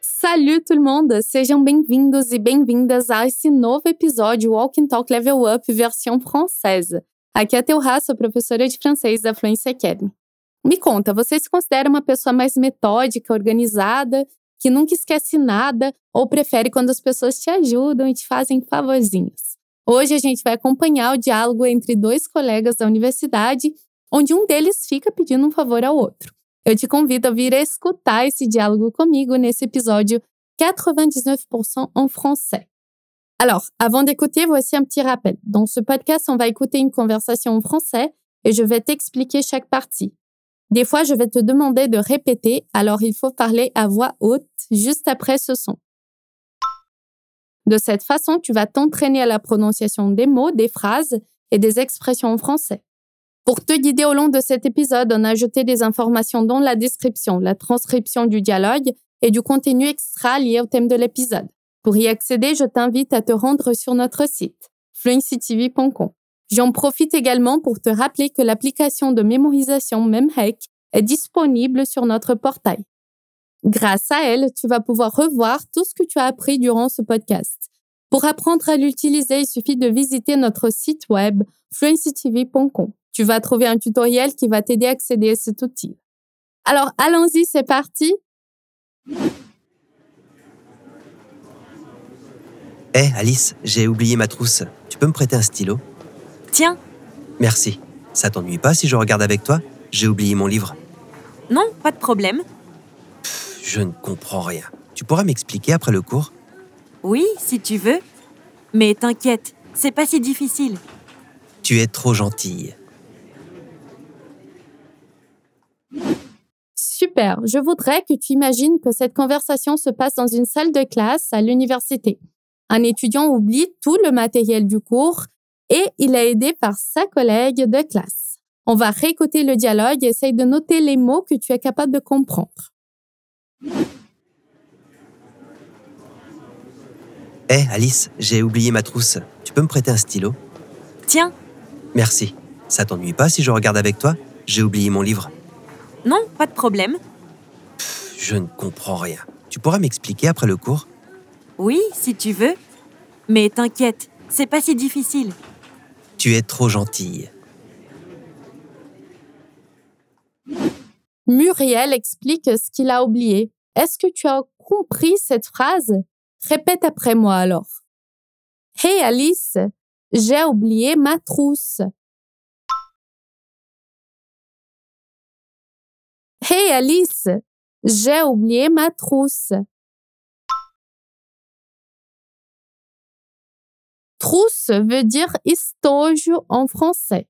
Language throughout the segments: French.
Salut tout le monde! Sejam bem-vindos e bem-vindas a esse novo episódio Walk and Talk Level Up versão francesa. Aqui é a Teurá, sou professora de francês da Fluency Academy. Me conta, você se considera uma pessoa mais metódica, organizada, que nunca esquece nada ou prefere quando as pessoas te ajudam e te fazem favorzinhos? Hoje a gente vai acompanhar o diálogo entre dois colegas da universidade, onde um deles fica pedindo um favor ao outro. Eu te convido a vir escutar esse diálogo comigo nesse épisode 99% en français. Alors, avant d'écouter, voici un petit rappel. Dans ce podcast, on va écouter une conversation en français et je vais t'expliquer chaque partie. Des fois, je vais te demander de répéter, alors il faut parler à voix haute juste après ce son. De cette façon, tu vas t'entraîner à la prononciation des mots, des phrases et des expressions en français. Pour te guider au long de cet épisode, on a ajouté des informations dans la description, la transcription du dialogue et du contenu extra lié au thème de l'épisode. Pour y accéder, je t'invite à te rendre sur notre site, fluencytv.com. J'en profite également pour te rappeler que l'application de mémorisation MemHack est disponible sur notre portail. Grâce à elle, tu vas pouvoir revoir tout ce que tu as appris durant ce podcast. Pour apprendre à l'utiliser, il suffit de visiter notre site web fluencytv.com tu vas trouver un tutoriel qui va t'aider à accéder à cet outil. Alors, allons-y, c'est parti. Hé, Alice, j'ai oublié ma trousse. Tu peux me prêter un stylo? Tiens, Merci. Ça t'ennuie pas si je regarde avec toi? J'ai oublié mon livre. non, pas de problème. Je ne comprends rien. Tu pourras m'expliquer après le cours? Oui, si tu veux. Mais t'inquiète, c'est pas si difficile. Tu es trop gentille. Super. Je voudrais que tu imagines que cette conversation se passe dans une salle de classe à l'université. Un étudiant oublie tout le matériel du cours et il est aidé par sa collègue de classe. On va réécouter le dialogue et essaye de noter les mots que tu es capable de comprendre. Hé, Alice, j'ai oublié ma trousse. Tu peux me prêter un stylo? Tiens, Merci. Ça t'ennuie pas si je regarde avec toi? J'ai oublié mon livre. non, pas de problème. Je ne comprends rien. Tu pourras m'expliquer après le cours? Oui, si tu veux. Mais t'inquiète, c'est pas si difficile. Tu es trop gentille. Muriel explique ce qu'il a oublié. Est-ce que tu as compris cette phrase? Répète après moi alors. Hey Alice, j'ai oublié ma trousse. Hey Alice, j'ai oublié ma trousse. Trousse veut dire estojo en français.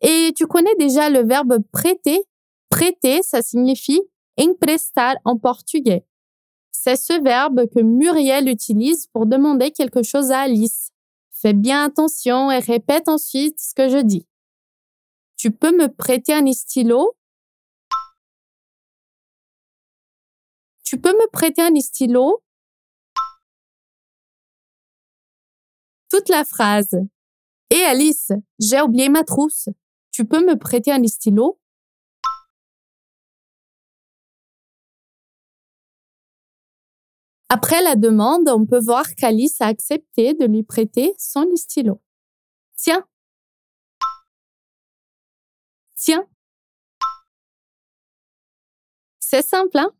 Et tu connais déjà le verbe prêter Prêter, ça signifie emprestar en portugais. C'est ce verbe que Muriel utilise pour demander quelque chose à Alice. Fais bien attention et répète ensuite ce que je dis. Tu peux me prêter un stylo? Tu peux me prêter un stylo? La phrase. Et Alice, j'ai oublié ma trousse. Tu peux me prêter un stylo? Après la demande, on peut voir qu'Alice a accepté de lui prêter son stylo. Tiens. Tiens. C'est simple, hein?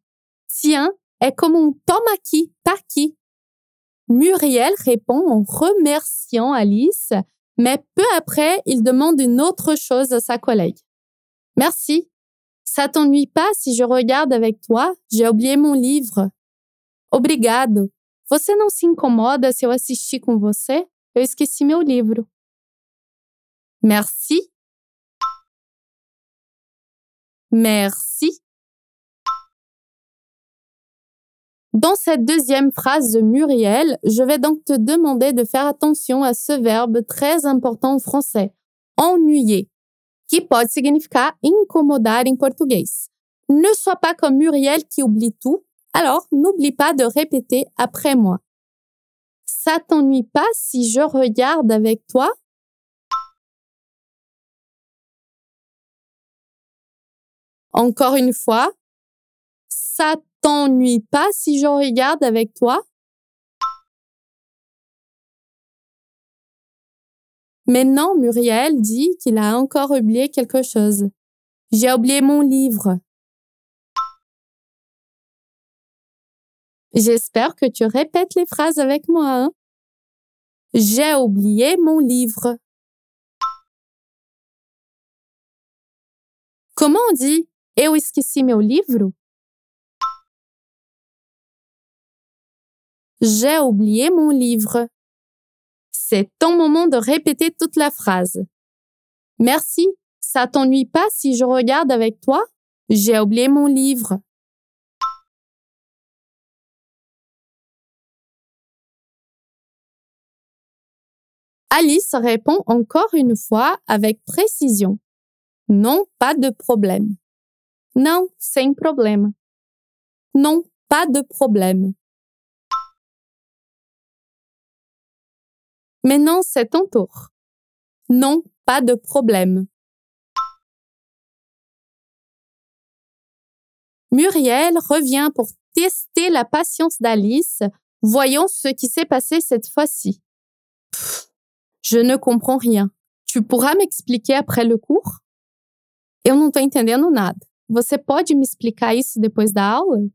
Tiens est comme un toma aqui, tá aqui. Muriel répond en remerciant Alice, mais peu après, il demande une autre chose à sa collègue. Merci. Ça t'ennuie pas si je regarde avec toi? J'ai oublié mon livre. Obrigado. Você não se incomoda se eu assistir com você? Eu esqueci meu livro. Merci. Merci. Dans cette deuxième phrase de Muriel, je vais donc te demander de faire attention à ce verbe très important en français, ennuyer, qui pode significar incomodar em português. Ne sois pas comme Muriel qui oublie tout, alors n'oublie pas de répéter après moi. Ça t'ennuie pas si je regarde avec toi? Encore une fois, ça t'ennuie pas si je regarde avec toi? Maintenant, Muriel dit qu'il a encore oublié quelque chose. J'ai oublié mon livre. J'espère que tu répètes les phrases avec moi. Hein? J'ai oublié mon livre. Comment on dit Eu esqueci meu livro? J'ai oublié mon livre. C'est ton moment de répéter toute la phrase. Merci, ça t'ennuie pas si je regarde avec toi? J'ai oublié mon livre. Alice répond encore une fois avec précision. Non, pas de problème. Non, sem problème. Non, pas de problème. Maintenant, c'est ton tour. Non, pas de problème. Muriel revient pour tester la patience d'Alice. Voyons ce qui s'est passé cette fois-ci. Je ne comprends rien. Tu pourras m'expliquer après le cours? Eu não tô entendendo nada. Você pode me explicar isso depois da aula?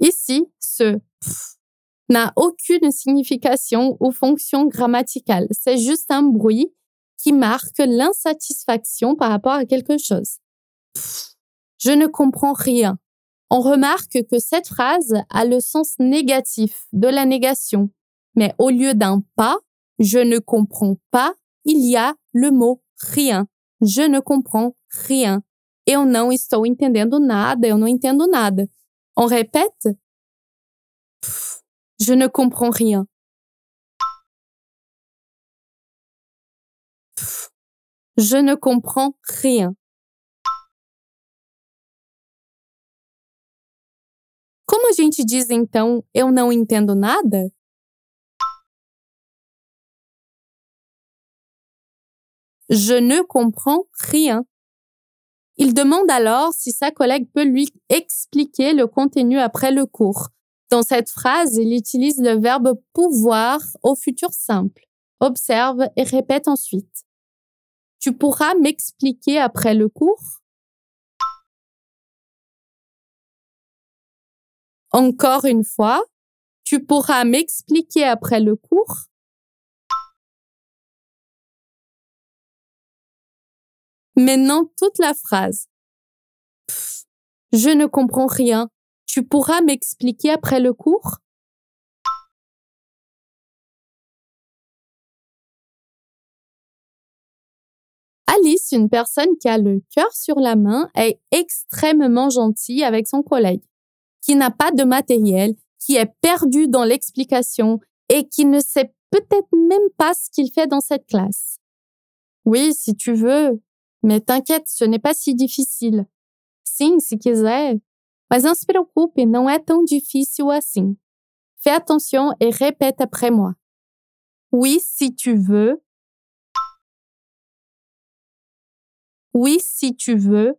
Ici, ce n'a aucune signification ou fonction grammaticale. C'est juste un bruit qui marque l'insatisfaction par rapport à quelque chose. Je ne comprends rien. On remarque que cette phrase a le sens négatif de la négation. Mais au lieu d'un pas, je ne comprends pas, il y a le mot rien. Je ne comprends rien. Eu não estou entendendo nada, eu não entendo nada. On répète? Je ne comprends rien. je ne comprends rien. Como a gente diz então eu não entendo nada? Je ne comprends rien. Il demande alors si sa collègue peut lui expliquer le contenu après le cours. Dans cette phrase, il utilise le verbe pouvoir au futur simple. Observe et répète ensuite. Tu pourras m'expliquer après le cours? Encore une fois, tu pourras m'expliquer après le cours? Maintenant, toute la phrase. je ne comprends rien. Tu pourras m'expliquer après le cours? Alice, une personne qui a le cœur sur la main, est extrêmement gentille avec son collègue, qui n'a pas de matériel, qui est perdu dans l'explication et qui ne sait peut-être même pas ce qu'il fait dans cette classe. Oui, si tu veux, mais t'inquiète, ce n'est pas si difficile. Sim, se quiser. Mas não se preocupe, não é tão difícil assim. Fais attention et répète après moi. Oui, si tu veux. Oui, si tu veux.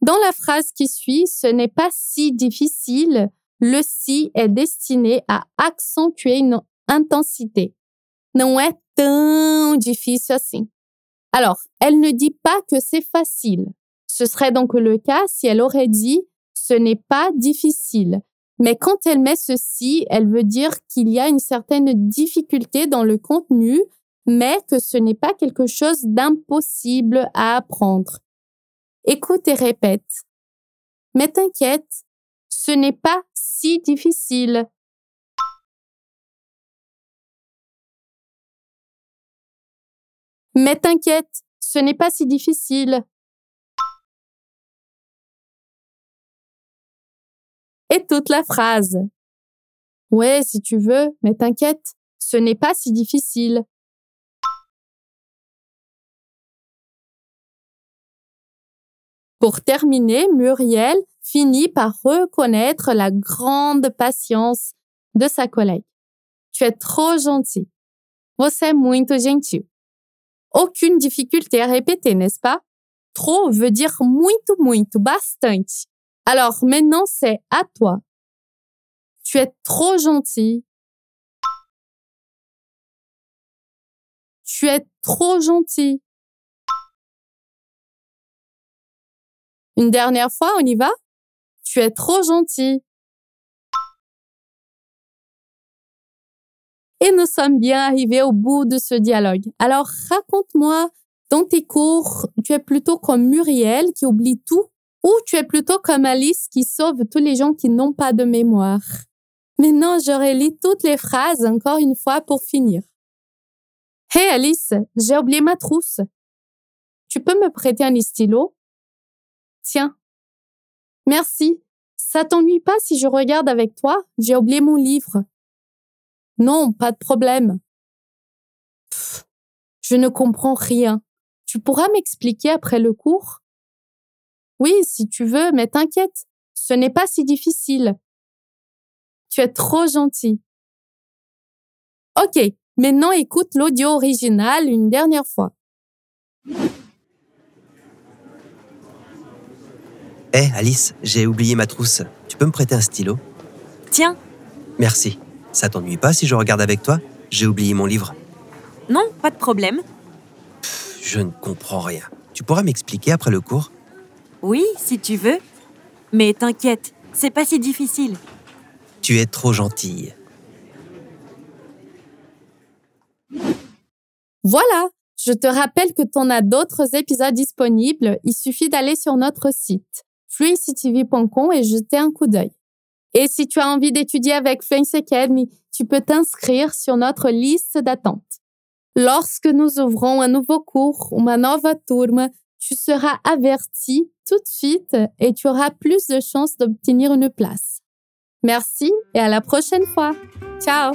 Dans la phrase qui suit, ce n'est pas si difficile. Le si est destiné à accentuer une intensité. Não é tão difícil assim. Alors, elle ne dit pas que c'est facile. Ce serait donc le cas si elle aurait dit ce n'est pas difficile. Mais quand elle met ceci, elle veut dire qu'il y a une certaine difficulté dans le contenu, mais que ce n'est pas quelque chose d'impossible à apprendre. Écoute et répète. Mais t'inquiète, ce n'est pas si difficile. Mais t'inquiète, ce n'est pas si difficile. Et toute la phrase. Ouais, si tu veux, mais t'inquiète, ce n'est pas si difficile. Pour terminer, Muriel finit par reconnaître la grande patience de sa collègue. Tu es trop gentil. Você é muito gentil. Aucune difficulté à répéter, n'est-ce pas? Trop veut dire muito, muito, bastante. Alors maintenant, c'est à toi. Tu es trop gentil. Tu es trop gentil. Une dernière fois, on y va? Tu es trop gentil. Et nous sommes bien arrivés au bout de ce dialogue. Alors raconte-moi, dans tes cours, tu es plutôt comme Muriel qui oublie tout ou tu es plutôt comme Alice qui sauve tous les gens qui n'ont pas de mémoire. Maintenant, je relis toutes les phrases encore une fois pour finir. Hey Alice, j'ai oublié ma trousse. Tu peux me prêter un stylo? Tiens. Merci. Ça t'ennuie pas si je regarde avec toi? J'ai oublié mon livre. Non, pas de problème. je ne comprends rien. Tu pourras m'expliquer après le cours? Oui, si tu veux, mais t'inquiète, ce n'est pas si difficile. Tu es trop gentil. Ok, maintenant écoute l'audio original une dernière fois. Hé, Alice, j'ai oublié ma trousse. Tu peux me prêter un stylo? Tiens, Merci. Ça t'ennuie pas si je regarde avec toi? J'ai oublié mon livre. non, pas de problème. Je ne comprends rien. Tu pourras m'expliquer après le cours? Oui, si tu veux. Mais t'inquiète, c'est pas si difficile. Tu es trop gentille. Voilà, je te rappelle que tu en as d'autres épisodes disponibles. Il suffit d'aller sur notre site fluencytv.com et jeter un coup d'œil. Et si tu as envie d'étudier avec Fluency Academy, tu peux t'inscrire sur notre liste d'attente. Lorsque nous ouvrons un nouveau cours, uma nova turma, tu seras averti tout de suite et tu auras plus de chances d'obtenir une place. Merci et à la prochaine fois. Ciao